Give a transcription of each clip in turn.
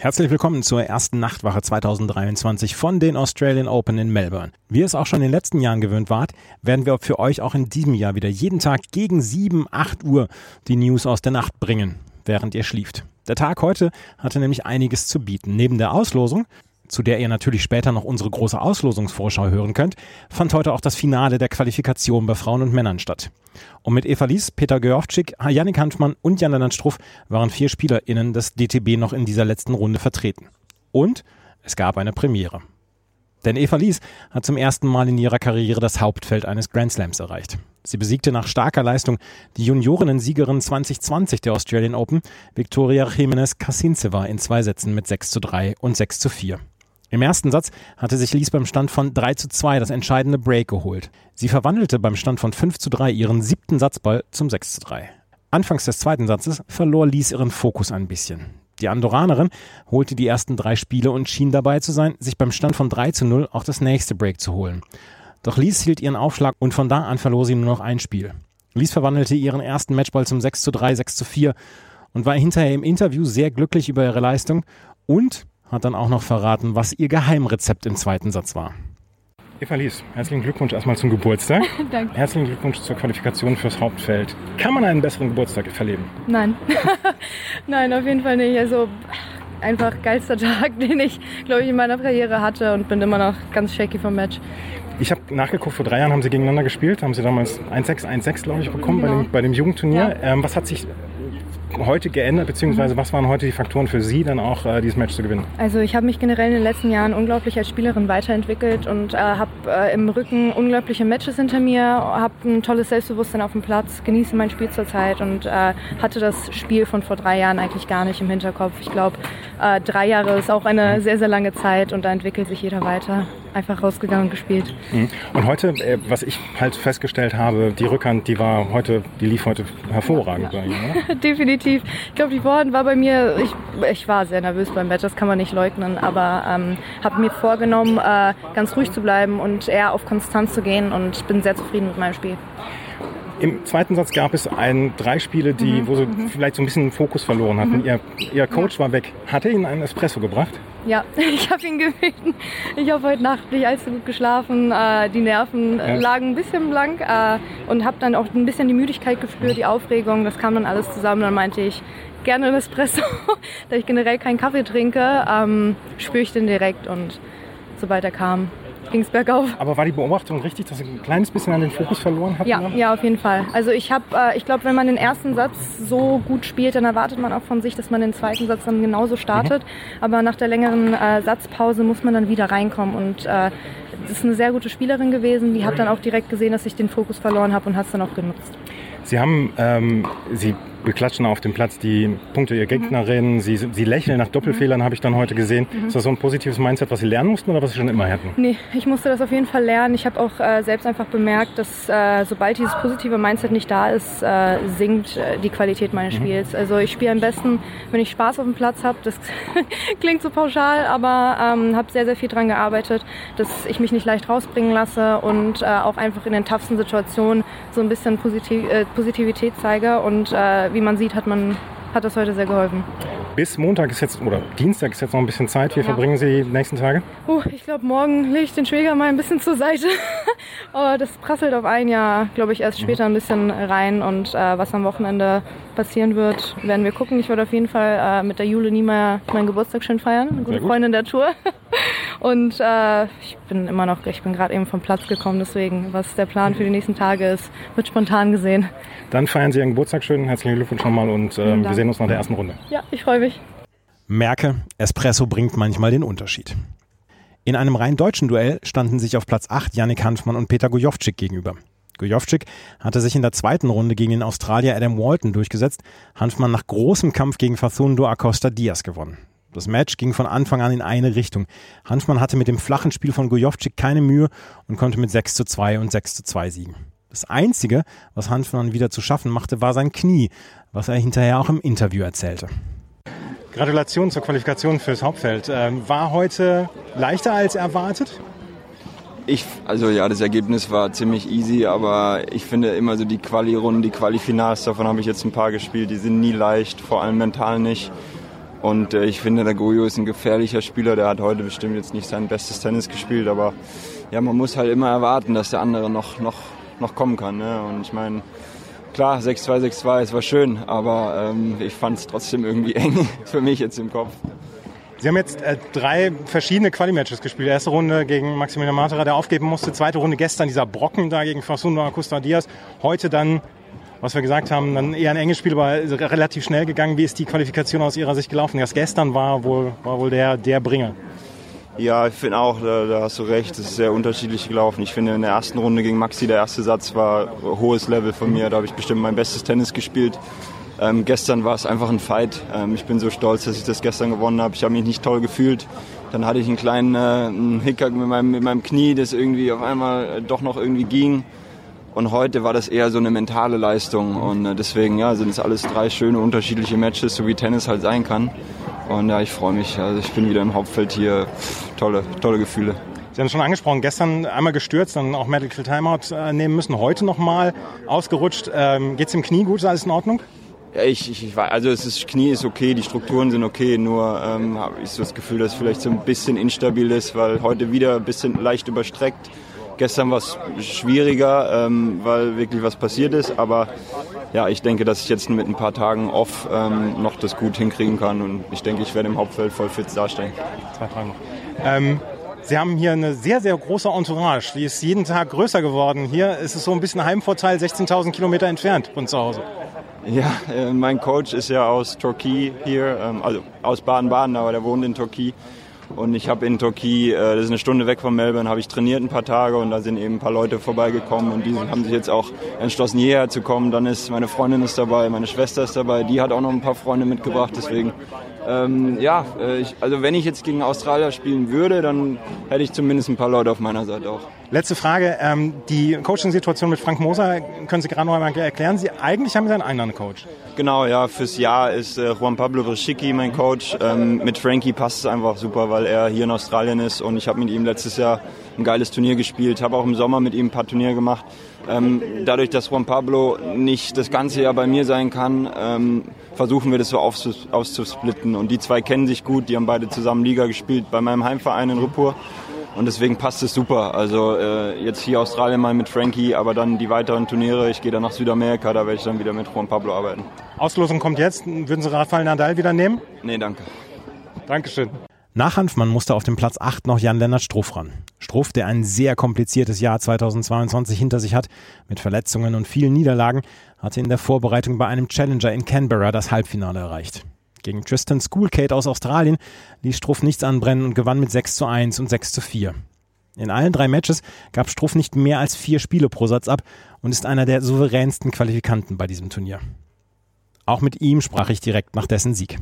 Herzlich willkommen zur ersten Nachtwache 2023 von den Australian Open in Melbourne. Wie ihr es auch schon in den letzten Jahren gewöhnt wart, werden wir für euch auch in diesem Jahr wieder jeden Tag gegen 7, 8 Uhr die News aus der Nacht bringen, während ihr schlieft. Der Tag heute hatte nämlich einiges zu bieten. Neben der Auslosung zu der ihr natürlich später noch unsere große Auslosungsvorschau hören könnt, fand heute auch das Finale der Qualifikation bei Frauen und Männern statt. Und mit Eva Lies, Peter Görowczyk, Janik Hanfmann und Jan Lennart Struff waren vier SpielerInnen des DTB noch in dieser letzten Runde vertreten. Und es gab eine Premiere. Denn Eva Lies hat zum ersten Mal in ihrer Karriere das Hauptfeld eines Grand Slams erreicht. Sie besiegte nach starker Leistung die Juniorinnen-Siegerin 2020 der Australian Open, Victoria Jimenez Kasintseva, in zwei Sätzen mit 6 zu 3 und 6 zu 4. Im ersten Satz hatte sich Lies beim Stand von 3 zu 2 das entscheidende Break geholt. Sie verwandelte beim Stand von 5 zu 3 ihren siebten Satzball zum 6 zu 3. Anfangs des zweiten Satzes verlor Lies ihren Fokus ein bisschen. Die Andorranerin holte die ersten drei Spiele und schien dabei zu sein, sich beim Stand von 3 zu 0 auch das nächste Break zu holen. Doch Lies hielt ihren Aufschlag und von da an verlor sie nur noch ein Spiel. Lies verwandelte ihren ersten Matchball zum 6 zu 3, 6 zu 4 und war hinterher im Interview sehr glücklich über ihre Leistung und hat dann auch noch verraten, was ihr Geheimrezept im zweiten Satz war. Eva Lies, herzlichen Glückwunsch erstmal zum Geburtstag. Danke. Herzlichen Glückwunsch zur Qualifikation fürs Hauptfeld. Kann man einen besseren Geburtstag verleben? Nein. Nein, auf jeden Fall nicht. Also einfach geilster Tag, den ich, glaube ich, in meiner Karriere hatte und bin immer noch ganz shaky vom Match. Ich habe nachgeguckt, vor drei Jahren haben sie gegeneinander gespielt, haben sie damals 1-6, 1-6, glaube ich, bekommen genau. bei, dem, bei dem Jugendturnier. Ja. Ähm, was hat sich heute geändert, beziehungsweise was waren heute die Faktoren für Sie, dann auch äh, dieses Match zu gewinnen? Also ich habe mich generell in den letzten Jahren unglaublich als Spielerin weiterentwickelt und äh, habe äh, im Rücken unglaubliche Matches hinter mir, habe ein tolles Selbstbewusstsein auf dem Platz, genieße mein Spiel zurzeit und äh, hatte das Spiel von vor drei Jahren eigentlich gar nicht im Hinterkopf. Ich glaube, äh, drei Jahre ist auch eine sehr, sehr lange Zeit und da entwickelt sich jeder weiter einfach rausgegangen und gespielt. Mhm. Und heute, äh, was ich halt festgestellt habe, die Rückhand, die war heute, die lief heute hervorragend ja, bei Ihnen, Definitiv. Ich glaube, die Vorhand war bei mir, ich, ich war sehr nervös beim Match, das kann man nicht leugnen, aber ähm, habe mir vorgenommen, äh, ganz ruhig zu bleiben und eher auf Konstanz zu gehen und bin sehr zufrieden mit meinem Spiel. Im zweiten Satz gab es ein, drei Spiele, die, mhm. wo sie mhm. vielleicht so ein bisschen den Fokus verloren hatten. Mhm. Ihr, ihr Coach ja. war weg. Hat er Ihnen einen Espresso gebracht? Ja, ich habe ihn gebeten. Ich habe heute Nacht nicht allzu gut geschlafen. Äh, die Nerven ja. lagen ein bisschen blank äh, und habe dann auch ein bisschen die Müdigkeit gespürt, die Aufregung. Das kam dann alles zusammen. Dann meinte ich, gerne ein Espresso. da ich generell keinen Kaffee trinke, ähm, spüre ich den direkt und sobald er kam, ging es bergauf. Aber war die Beobachtung richtig, dass Sie ein kleines bisschen an den Fokus verloren hatten? Ja, ja auf jeden Fall. Also ich habe, äh, ich glaube, wenn man den ersten Satz so gut spielt, dann erwartet man auch von sich, dass man den zweiten Satz dann genauso startet. Mhm. Aber nach der längeren äh, Satzpause muss man dann wieder reinkommen und äh, das ist eine sehr gute Spielerin gewesen. Die hat dann auch direkt gesehen, dass ich den Fokus verloren habe und hat es dann auch genutzt. Sie haben, ähm, Sie beklatschen auf dem Platz die Punkte ihrer Gegnerin. Mhm. Sie, sie lächeln nach Doppelfehlern, habe ich dann heute gesehen. Mhm. Ist das so ein positives Mindset, was Sie lernen mussten oder was Sie schon immer hatten? Nee, ich musste das auf jeden Fall lernen. Ich habe auch äh, selbst einfach bemerkt, dass äh, sobald dieses positive Mindset nicht da ist, äh, sinkt äh, die Qualität meines mhm. Spiels. Also ich spiele am besten, wenn ich Spaß auf dem Platz habe. Das klingt so pauschal, aber ähm, habe sehr, sehr viel daran gearbeitet, dass ich mich nicht leicht rausbringen lasse und äh, auch einfach in den toughsten Situationen so ein bisschen Positiv äh, Positivität zeige und wie man sieht, hat, man, hat das heute sehr geholfen. Bis Montag ist jetzt, oder Dienstag ist jetzt noch ein bisschen Zeit. Wie ja. verbringen Sie die nächsten Tage? Uh, ich glaube, morgen lege ich den Schwäger mal ein bisschen zur Seite. oh, das prasselt auf ein Jahr, glaube ich, erst später ein bisschen rein. Und äh, was am Wochenende passieren wird, werden wir gucken. Ich werde auf jeden Fall äh, mit der Jule Niemeyer meinen Geburtstag schön feiern. Eine gute Freundin der Tour. Und äh, ich bin immer noch, ich bin gerade eben vom Platz gekommen, deswegen, was der Plan für die nächsten Tage ist, wird spontan gesehen. Dann feiern Sie Ihren Geburtstag schön. Herzlichen Glückwunsch nochmal und äh, wir sehen uns nach der ersten Runde. Ja, ich freue mich. Merke, Espresso bringt manchmal den Unterschied. In einem rein deutschen Duell standen sich auf Platz 8 Yannick Hanfmann und Peter Gojovcik gegenüber. Gojovcik hatte sich in der zweiten Runde gegen den Australier Adam Walton durchgesetzt, Hanfmann nach großem Kampf gegen Facundo Acosta Diaz gewonnen. Das Match ging von Anfang an in eine Richtung. Hanfmann hatte mit dem flachen Spiel von Gojovcik keine Mühe und konnte mit 6 zu 2 und 6 zu 2 siegen. Das Einzige, was Hanfmann wieder zu schaffen machte, war sein Knie, was er hinterher auch im Interview erzählte. Gratulation zur Qualifikation fürs Hauptfeld. Ähm, war heute leichter als erwartet? Ich, also ja, das Ergebnis war ziemlich easy, aber ich finde immer so die Quali-Runden, die Quali-Finals, davon habe ich jetzt ein paar gespielt, die sind nie leicht, vor allem mental nicht. Und äh, ich finde, der Goyo ist ein gefährlicher Spieler, der hat heute bestimmt jetzt nicht sein bestes Tennis gespielt, aber ja, man muss halt immer erwarten, dass der andere noch, noch, noch kommen kann. Ne? Und ich meine, klar, 6-2, 6-2, es war schön, aber ähm, ich fand es trotzdem irgendwie eng für mich jetzt im Kopf. Sie haben jetzt äh, drei verschiedene Quali-Matches gespielt. Erste Runde gegen Maximilian Matera, der aufgeben musste. Zweite Runde gestern dieser Brocken da gegen Facundo Acosta Diaz. Heute dann, was wir gesagt haben, dann eher ein enges Spiel, aber relativ schnell gegangen. Wie ist die Qualifikation aus Ihrer Sicht gelaufen? Das gestern war wohl, war wohl der, der Bringer. Ja, ich finde auch, da, da, hast du recht, es ist sehr unterschiedlich gelaufen. Ich finde in der ersten Runde gegen Maxi, der erste Satz war hohes Level von mir. Da habe ich bestimmt mein bestes Tennis gespielt. Ähm, gestern war es einfach ein Fight. Ähm, ich bin so stolz, dass ich das gestern gewonnen habe. Ich habe mich nicht toll gefühlt. Dann hatte ich einen kleinen äh, einen Hickhack mit meinem, mit meinem Knie, das irgendwie auf einmal doch noch irgendwie ging. Und heute war das eher so eine mentale Leistung. Und äh, deswegen ja, sind es alles drei schöne unterschiedliche Matches, so wie Tennis halt sein kann. Und ja, ich freue mich. Also ich bin wieder im Hauptfeld hier. Tolle, tolle Gefühle. Sie haben es schon angesprochen, gestern einmal gestürzt, dann auch Medical Timeout äh, nehmen müssen, heute nochmal ausgerutscht. Ähm, Geht es im Knie gut? Ist alles in Ordnung? Ja, ich, ich, ich also es ist, Knie ist okay, die Strukturen sind okay, nur ähm, habe ich so das Gefühl, dass es vielleicht so ein bisschen instabil ist, weil heute wieder ein bisschen leicht überstreckt. Gestern war es schwieriger, ähm, weil wirklich was passiert ist, aber ja, ich denke, dass ich jetzt mit ein paar Tagen off ähm, noch das gut hinkriegen kann und ich denke, ich werde im Hauptfeld voll fit darstellen. Zwei Fragen noch. Ähm, Sie haben hier eine sehr, sehr große Entourage. Die ist jeden Tag größer geworden. Hier ist es so ein bisschen Heimvorteil, 16.000 Kilometer entfernt von zu Hause. Ja, äh, mein Coach ist ja aus Türkei hier, ähm, also aus Baden-Baden, aber der wohnt in Türkei. Und ich habe in Türkei, äh, das ist eine Stunde weg von Melbourne, habe ich trainiert ein paar Tage und da sind eben ein paar Leute vorbeigekommen und die haben sich jetzt auch entschlossen, hierher zu kommen. Dann ist meine Freundin ist dabei, meine Schwester ist dabei, die hat auch noch ein paar Freunde mitgebracht. Deswegen, ähm, ja, äh, ich, also wenn ich jetzt gegen Australier spielen würde, dann hätte ich zumindest ein paar Leute auf meiner Seite auch. Letzte Frage, ähm, die Coaching-Situation mit Frank Moser, können Sie gerade noch einmal erklären? Sie eigentlich haben Sie einen anderen Coach. Genau, ja, fürs Jahr ist äh, Juan Pablo Brischicki mein Coach. Ähm, mit Frankie passt es einfach super, weil er hier in Australien ist und ich habe mit ihm letztes Jahr ein geiles Turnier gespielt, habe auch im Sommer mit ihm ein paar Turniere gemacht. Ähm, dadurch, dass Juan Pablo nicht das ganze Jahr bei mir sein kann, ähm, versuchen wir das so auszusplitten. Und die zwei kennen sich gut, die haben beide zusammen Liga gespielt bei meinem Heimverein in Rippur. Und deswegen passt es super. Also äh, jetzt hier Australien mal mit Frankie, aber dann die weiteren Turniere. Ich gehe dann nach Südamerika, da werde ich dann wieder mit Juan Pablo arbeiten. Auslosung kommt jetzt. Würden Sie Rafael Nadal wieder nehmen? Nee, danke. Dankeschön. Nach Hanfmann musste auf dem Platz 8 noch Jan-Lennart Struff ran. Struff, der ein sehr kompliziertes Jahr 2022 hinter sich hat, mit Verletzungen und vielen Niederlagen, hatte in der Vorbereitung bei einem Challenger in Canberra das Halbfinale erreicht. Gegen Tristan Schoolcade aus Australien ließ Struff nichts anbrennen und gewann mit 6 zu 1 und 6 zu 4. In allen drei Matches gab Struff nicht mehr als vier Spiele pro Satz ab und ist einer der souveränsten Qualifikanten bei diesem Turnier. Auch mit ihm sprach ich direkt nach dessen Sieg.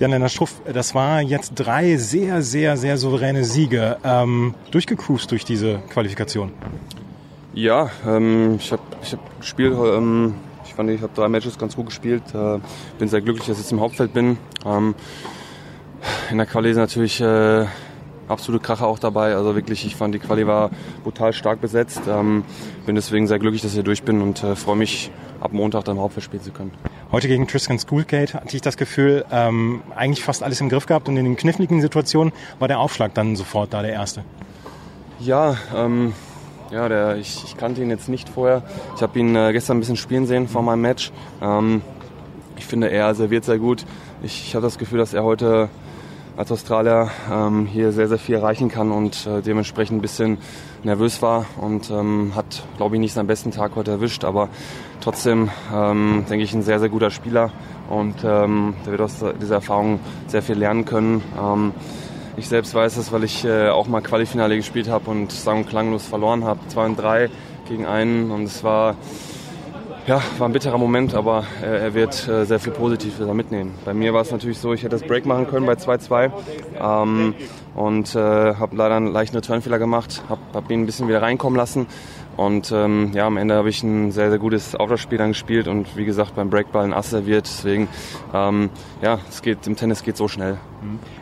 Jan-Lennart Struff, das war jetzt drei sehr, sehr, sehr souveräne Siege. Ähm, durchgecruised durch diese Qualifikation. Ja, ähm, ich habe ich hab gespielt, ähm, ich fand, ich habe drei Matches ganz gut gespielt. Äh, bin sehr glücklich, dass ich jetzt im Hauptfeld bin. Ähm, in der Quali ist natürlich äh, absolute Kracher auch dabei. Also wirklich, ich fand die Quali war brutal stark besetzt. Ähm, bin deswegen sehr glücklich, dass ich hier durch bin und äh, freue mich, ab Montag dann im Hauptfeld spielen zu können. Heute gegen Tristan Schoolgate hatte ich das Gefühl, ähm, eigentlich fast alles im Griff gehabt und in den kniffligen Situationen war der Aufschlag dann sofort da der erste. Ja, ähm, ja, der, ich, ich, kannte ihn jetzt nicht vorher. Ich habe ihn äh, gestern ein bisschen spielen sehen vor meinem Match. Ähm, ich finde, er serviert sehr gut. Ich, ich habe das Gefühl, dass er heute als Australier ähm, hier sehr, sehr viel erreichen kann und äh, dementsprechend ein bisschen nervös war und ähm, hat, glaube ich, nicht seinen besten Tag heute erwischt, aber trotzdem ähm, denke ich ein sehr, sehr guter Spieler und ähm, der wird aus dieser Erfahrung sehr viel lernen können. Ähm, ich selbst weiß es, weil ich äh, auch mal Qualifinale gespielt habe und sang- und klanglos verloren habe. 2 und 3 gegen einen und es war ja, war ein bitterer Moment, aber äh, er wird äh, sehr viel Positives mitnehmen. Bei mir war es natürlich so, ich hätte das Break machen können bei 2-2 ähm, und äh, habe leider einen leichten Returnfehler gemacht, habe hab ihn ein bisschen wieder reinkommen lassen und ähm, ja, am Ende habe ich ein sehr, sehr gutes Auflaufspiel dann gespielt und wie gesagt beim Breakball ein Ass serviert. Deswegen, ähm, ja, es geht, im Tennis geht so schnell.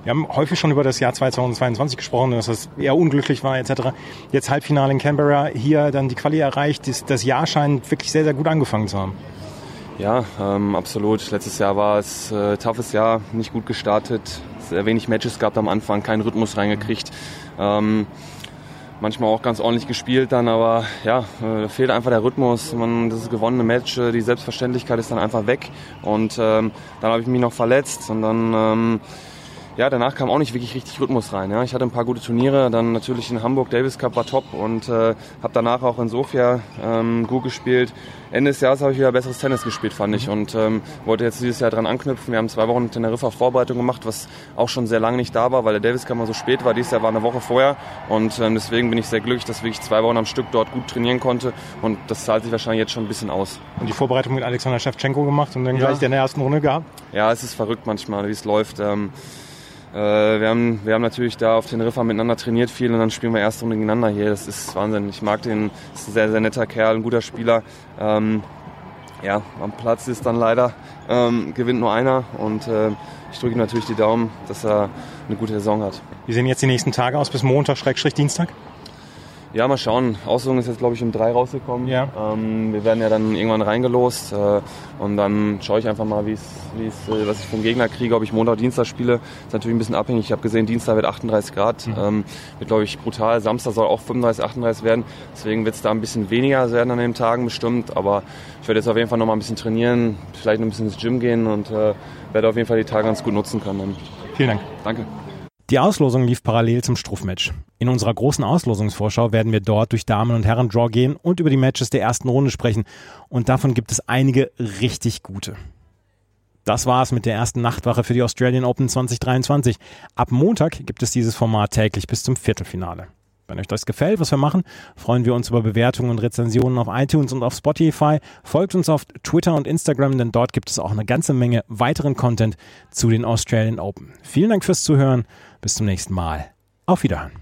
Wir haben häufig schon über das Jahr 2022 gesprochen, dass es eher unglücklich war etc. Jetzt Halbfinale in Canberra, hier dann die Quali erreicht. Das, das Jahr scheint wirklich sehr, sehr gut angefangen zu haben. Ja, ähm, absolut. Letztes Jahr war es äh, toughes Jahr, nicht gut gestartet, sehr wenig Matches gehabt am Anfang, keinen Rhythmus reingekriegt. Ähm, manchmal auch ganz ordentlich gespielt dann, aber ja, äh, fehlt einfach der Rhythmus. Man, das gewonnene Match, äh, die Selbstverständlichkeit ist dann einfach weg. Und ähm, dann habe ich mich noch verletzt und dann ähm, ja, danach kam auch nicht wirklich richtig Rhythmus rein. Ja. Ich hatte ein paar gute Turniere, dann natürlich in Hamburg Davis Cup war top und äh, habe danach auch in Sofia ähm, gut gespielt. Ende des Jahres habe ich wieder besseres Tennis gespielt, fand ich, und ähm, wollte jetzt dieses Jahr dran anknüpfen. Wir haben zwei Wochen in Teneriffa Vorbereitung gemacht, was auch schon sehr lange nicht da war, weil der Davis Cup mal so spät war. Dieses Jahr war eine Woche vorher und ähm, deswegen bin ich sehr glücklich, dass ich zwei Wochen am Stück dort gut trainieren konnte und das zahlt sich wahrscheinlich jetzt schon ein bisschen aus. Und die Vorbereitung mit Alexander Shevchenko gemacht und dann ja. gleich in der ersten Runde gehabt? Ja, es ist verrückt manchmal, wie es läuft. Ähm, äh, wir, haben, wir haben natürlich da auf den Riffer miteinander trainiert viel und dann spielen wir erste Runde gegeneinander hier. Das ist Wahnsinn. Ich mag den, ist ein sehr, sehr netter Kerl, ein guter Spieler. Ähm, ja, am Platz ist dann leider, ähm, gewinnt nur einer und äh, ich drücke ihm natürlich die Daumen, dass er eine gute Saison hat. Wie sehen jetzt die nächsten Tage aus bis Montag, Schrägstrich Dienstag? Ja, mal schauen. Auslosung ist jetzt, glaube ich, um drei rausgekommen. Ja. Ähm, wir werden ja dann irgendwann reingelost äh, und dann schaue ich einfach mal, wie es, äh, was ich vom Gegner kriege, ob ich Montag, Dienstag spiele. Ist natürlich ein bisschen abhängig. Ich habe gesehen, Dienstag wird 38 Grad. Mhm. Ähm, wird, glaube ich, brutal. Samstag soll auch 35, 38 werden. Deswegen wird es da ein bisschen weniger werden an den Tagen bestimmt. Aber ich werde jetzt auf jeden Fall noch mal ein bisschen trainieren, vielleicht ein bisschen ins Gym gehen und äh, werde auf jeden Fall die Tage ganz gut nutzen können. Vielen Dank. Danke. Die Auslosung lief parallel zum Struffmatch. In unserer großen Auslosungsvorschau werden wir dort durch Damen- und Herren-Draw gehen und über die Matches der ersten Runde sprechen. Und davon gibt es einige richtig gute. Das war's mit der ersten Nachtwache für die Australian Open 2023. Ab Montag gibt es dieses Format täglich bis zum Viertelfinale. Wenn euch das gefällt, was wir machen, freuen wir uns über Bewertungen und Rezensionen auf iTunes und auf Spotify. Folgt uns auf Twitter und Instagram, denn dort gibt es auch eine ganze Menge weiteren Content zu den Australian Open. Vielen Dank fürs Zuhören. Bis zum nächsten Mal. Auf Wiederhören.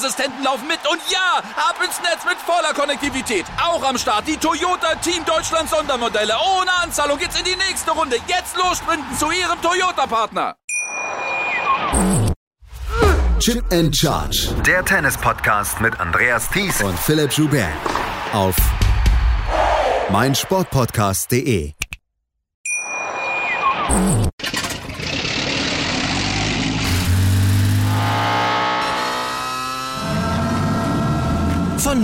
laufen mit. Und ja, ab ins Netz mit voller Konnektivität. Auch am Start die Toyota Team Deutschland Sondermodelle. Ohne Anzahlung geht's in die nächste Runde. Jetzt los sprinten zu ihrem Toyota-Partner. Chip and Charge. Der Tennis-Podcast mit Andreas Thies und Philipp Joubert. Auf meinsportpodcast.de.